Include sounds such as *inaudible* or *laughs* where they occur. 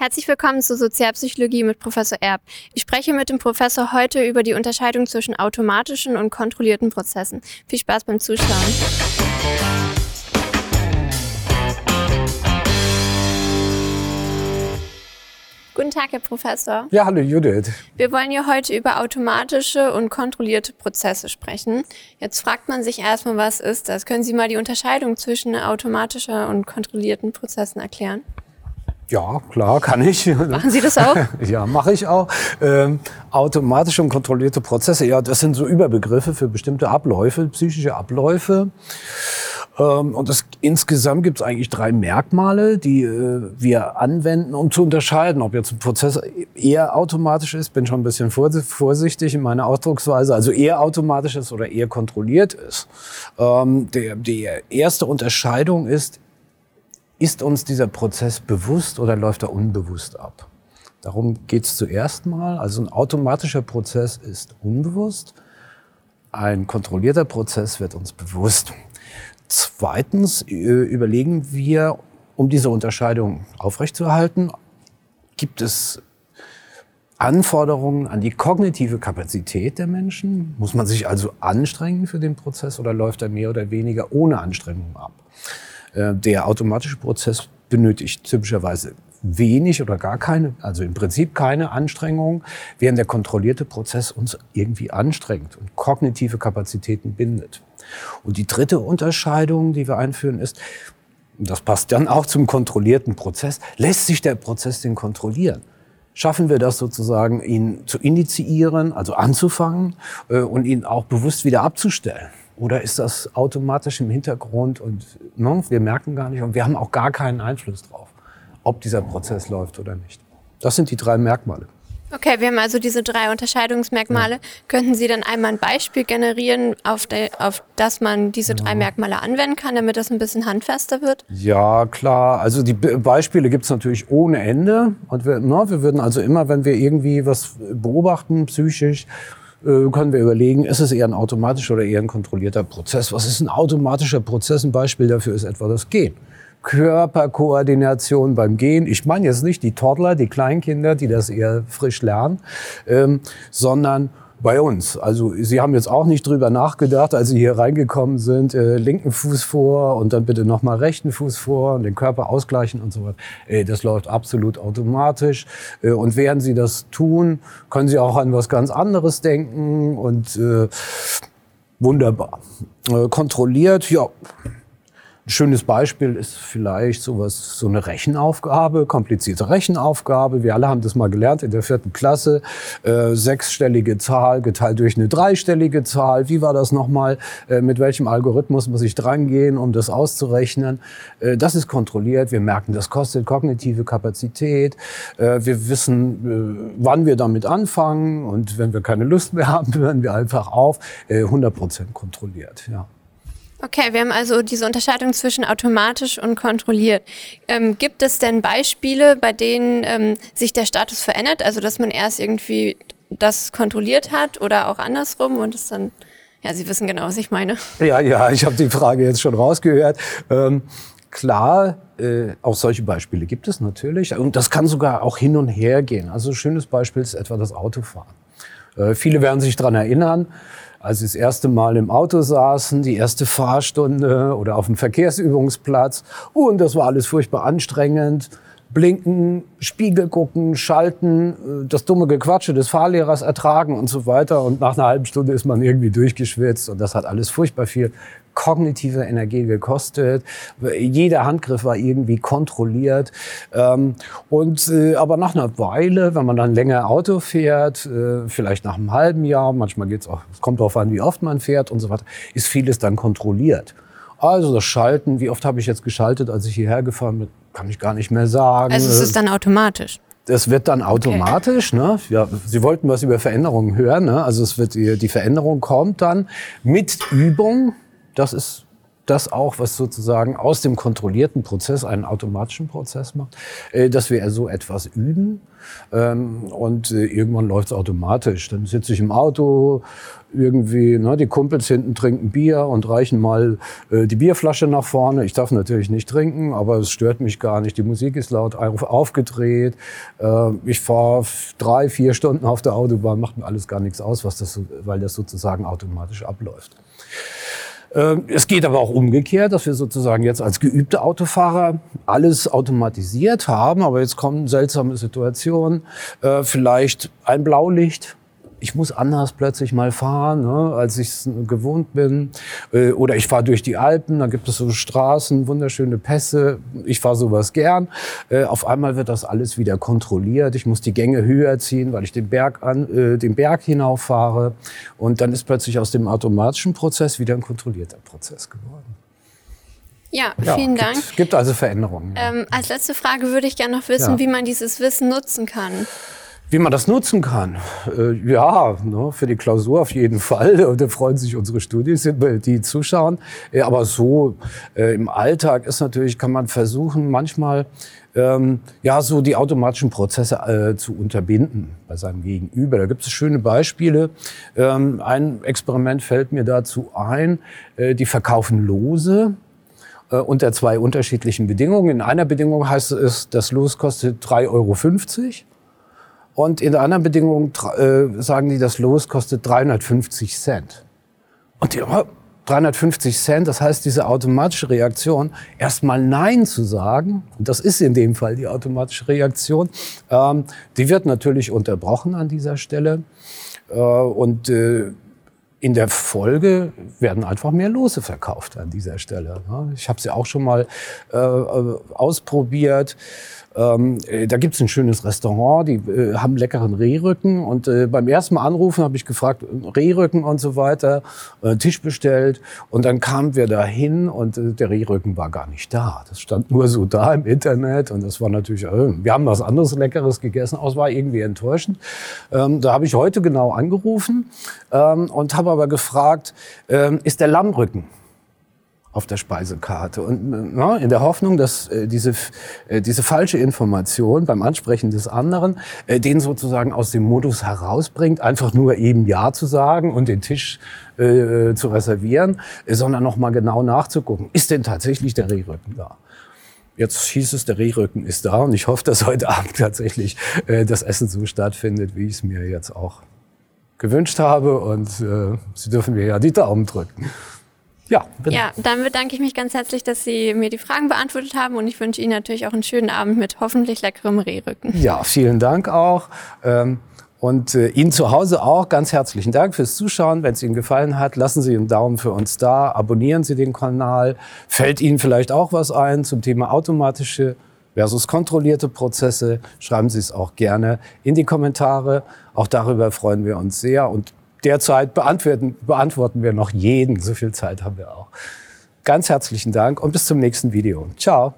Herzlich willkommen zur Sozialpsychologie mit Professor Erb. Ich spreche mit dem Professor heute über die Unterscheidung zwischen automatischen und kontrollierten Prozessen. Viel Spaß beim Zuschauen. Guten Tag, Herr Professor. Ja, hallo Judith. Wir wollen ja heute über automatische und kontrollierte Prozesse sprechen. Jetzt fragt man sich erstmal, was ist das? Können Sie mal die Unterscheidung zwischen automatischer und kontrollierten Prozessen erklären? Ja, klar, kann ich. Machen Sie das auch? *laughs* ja, mache ich auch. Ähm, automatische und kontrollierte Prozesse, ja, das sind so Überbegriffe für bestimmte Abläufe, psychische Abläufe. Ähm, und das, insgesamt gibt es eigentlich drei Merkmale, die äh, wir anwenden, um zu unterscheiden, ob jetzt ein Prozess eher automatisch ist, bin schon ein bisschen vorsichtig in meiner Ausdrucksweise, also eher automatisch ist oder eher kontrolliert ist. Ähm, der, die erste Unterscheidung ist, ist uns dieser Prozess bewusst oder läuft er unbewusst ab? Darum geht es zuerst mal. Also ein automatischer Prozess ist unbewusst. Ein kontrollierter Prozess wird uns bewusst. Zweitens äh, überlegen wir, um diese Unterscheidung aufrechtzuerhalten, gibt es Anforderungen an die kognitive Kapazität der Menschen? Muss man sich also anstrengen für den Prozess oder läuft er mehr oder weniger ohne Anstrengung ab? Äh, der automatische Prozess benötigt typischerweise wenig oder gar keine, also im Prinzip keine Anstrengung, während der kontrollierte Prozess uns irgendwie anstrengt und kognitive Kapazitäten bindet. Und die dritte Unterscheidung, die wir einführen, ist, das passt dann auch zum kontrollierten Prozess, lässt sich der Prozess denn kontrollieren? Schaffen wir das sozusagen, ihn zu initiieren, also anzufangen äh, und ihn auch bewusst wieder abzustellen? Oder ist das automatisch im Hintergrund und ne, wir merken gar nicht und wir haben auch gar keinen Einfluss drauf, ob dieser Prozess läuft oder nicht? Das sind die drei Merkmale. Okay, wir haben also diese drei Unterscheidungsmerkmale. Ja. Könnten Sie dann einmal ein Beispiel generieren, auf, de, auf das man diese drei Merkmale anwenden kann, damit das ein bisschen handfester wird? Ja, klar. Also die Beispiele gibt es natürlich ohne Ende. Und wir, na, ne, wir würden also immer, wenn wir irgendwie was beobachten, psychisch, können wir überlegen, ist es eher ein automatischer oder eher ein kontrollierter Prozess? Was ist ein automatischer Prozess? Ein Beispiel dafür ist etwa das Gehen. Körperkoordination beim Gehen. Ich meine jetzt nicht die Toddler, die Kleinkinder, die das eher frisch lernen, ähm, sondern bei uns. Also Sie haben jetzt auch nicht drüber nachgedacht, als Sie hier reingekommen sind, äh, linken Fuß vor und dann bitte nochmal rechten Fuß vor und den Körper ausgleichen und so weiter. Äh, das läuft absolut automatisch. Äh, und während Sie das tun, können Sie auch an was ganz anderes denken und äh, wunderbar. Äh, kontrolliert, ja, ein schönes Beispiel ist vielleicht sowas, so eine Rechenaufgabe, komplizierte Rechenaufgabe. Wir alle haben das mal gelernt in der vierten Klasse. Äh, sechsstellige Zahl geteilt durch eine dreistellige Zahl. Wie war das nochmal? Äh, mit welchem Algorithmus muss ich drangehen, um das auszurechnen? Äh, das ist kontrolliert. Wir merken, das kostet kognitive Kapazität. Äh, wir wissen, äh, wann wir damit anfangen. Und wenn wir keine Lust mehr *laughs* haben, hören wir einfach auf. 100 äh, Prozent kontrolliert, ja. Okay, wir haben also diese Unterscheidung zwischen automatisch und kontrolliert. Ähm, gibt es denn Beispiele, bei denen ähm, sich der Status verändert? Also, dass man erst irgendwie das kontrolliert hat oder auch andersrum und es dann, ja, Sie wissen genau, was ich meine. Ja, ja, ich habe die Frage jetzt schon rausgehört. Ähm, klar, äh, auch solche Beispiele gibt es natürlich. Und das kann sogar auch hin und her gehen. Also, ein schönes Beispiel ist etwa das Autofahren. Äh, viele werden sich dran erinnern, als sie das erste Mal im Auto saßen, die erste Fahrstunde oder auf dem Verkehrsübungsplatz. Und das war alles furchtbar anstrengend. Blinken, Spiegel gucken, schalten, äh, das dumme Gequatsche des Fahrlehrers ertragen und so weiter. Und nach einer halben Stunde ist man irgendwie durchgeschwitzt und das hat alles furchtbar viel kognitive Energie gekostet. Jeder Handgriff war irgendwie kontrolliert. Ähm, und, äh, aber nach einer Weile, wenn man dann länger Auto fährt, äh, vielleicht nach einem halben Jahr, manchmal geht's auch, es kommt darauf an, wie oft man fährt und so weiter, ist vieles dann kontrolliert. Also das Schalten, wie oft habe ich jetzt geschaltet, als ich hierher gefahren bin, kann ich gar nicht mehr sagen. Also es ist dann automatisch. Das wird dann automatisch. Okay. Ne? Ja, Sie wollten was über Veränderungen hören. Ne? Also es wird die Veränderung kommt dann mit Übung. Das ist das auch, was sozusagen aus dem kontrollierten Prozess einen automatischen Prozess macht, äh, dass wir so etwas üben. Ähm, und äh, irgendwann läuft es automatisch. Dann sitze ich im Auto, irgendwie, ne, die Kumpels hinten trinken Bier und reichen mal äh, die Bierflasche nach vorne. Ich darf natürlich nicht trinken, aber es stört mich gar nicht. Die Musik ist laut auf, aufgedreht. Äh, ich fahre drei, vier Stunden auf der Autobahn, macht mir alles gar nichts aus, was das, weil das sozusagen automatisch abläuft. Ähm, es geht aber auch umgekehrt, dass wir sozusagen jetzt als geübte Autofahrer alles automatisiert haben, aber jetzt kommen seltsame Situationen, äh, vielleicht ein Blaulicht, ich muss anders plötzlich mal fahren, ne, als ich es gewohnt bin. Äh, oder ich fahre durch die Alpen, da gibt es so Straßen, wunderschöne Pässe. Ich fahre sowas gern. Äh, auf einmal wird das alles wieder kontrolliert. Ich muss die Gänge höher ziehen, weil ich den Berg, an, äh, den Berg hinauffahre. Und dann ist plötzlich aus dem automatischen Prozess wieder ein kontrollierter Prozess geworden. Ja, vielen ja, Dank. Es gibt also Veränderungen. Ähm, als letzte Frage würde ich gerne noch wissen, ja. wie man dieses Wissen nutzen kann. Wie man das nutzen kann? Äh, ja, ne, für die Klausur auf jeden Fall. *laughs* Und da freuen sich unsere Studis, die zuschauen. Äh, aber so äh, im Alltag ist natürlich, kann man versuchen, manchmal ähm, ja so die automatischen Prozesse äh, zu unterbinden bei seinem Gegenüber. Da gibt es schöne Beispiele. Ähm, ein Experiment fällt mir dazu ein. Äh, die verkaufen Lose äh, unter zwei unterschiedlichen Bedingungen. In einer Bedingung heißt es, das Los kostet 3,50 Euro. Und in der anderen Bedingung äh, sagen die, das Los kostet 350 Cent. Und die, 350 Cent, das heißt, diese automatische Reaktion, erstmal Nein zu sagen, und das ist in dem Fall die automatische Reaktion, ähm, die wird natürlich unterbrochen an dieser Stelle. Äh, und äh, in der Folge werden einfach mehr Lose verkauft an dieser Stelle. Ich habe sie auch schon mal äh, äh ausprobiert. Ähm, äh, da gibt's ein schönes Restaurant, die äh, haben leckeren Rehrücken. Und äh, beim ersten Mal anrufen habe ich gefragt, Rehrücken und so weiter, äh, Tisch bestellt. Und dann kamen wir da hin und äh, der Rehrücken war gar nicht da. Das stand nur so da im Internet. Und das war natürlich, äh, wir haben was anderes Leckeres gegessen, aber es war irgendwie enttäuschend. Ähm, da habe ich heute genau angerufen ähm, und habe aber gefragt, ähm, ist der Lammrücken? Auf der Speisekarte. Und na, in der Hoffnung, dass äh, diese, äh, diese falsche Information beim Ansprechen des anderen äh, den sozusagen aus dem Modus herausbringt, einfach nur eben Ja zu sagen und den Tisch äh, zu reservieren, äh, sondern nochmal genau nachzugucken, ist denn tatsächlich der Rehrücken da? Jetzt hieß es, der Rehrücken ist da und ich hoffe, dass heute Abend tatsächlich äh, das Essen so stattfindet, wie ich es mir jetzt auch gewünscht habe. Und äh, Sie dürfen mir ja die Daumen drücken. Ja, genau. ja, dann bedanke ich mich ganz herzlich, dass Sie mir die Fragen beantwortet haben und ich wünsche Ihnen natürlich auch einen schönen Abend mit hoffentlich leckerem Rehrücken. Ja, vielen Dank auch. Ähm, und äh, Ihnen zu Hause auch ganz herzlichen Dank fürs Zuschauen. Wenn es Ihnen gefallen hat, lassen Sie einen Daumen für uns da, abonnieren Sie den Kanal. Fällt Ihnen vielleicht auch was ein zum Thema automatische versus kontrollierte Prozesse? Schreiben Sie es auch gerne in die Kommentare. Auch darüber freuen wir uns sehr. Und derzeit beantworten, beantworten wir noch jeden. So viel Zeit haben wir auch. Ganz herzlichen Dank und bis zum nächsten Video. Ciao.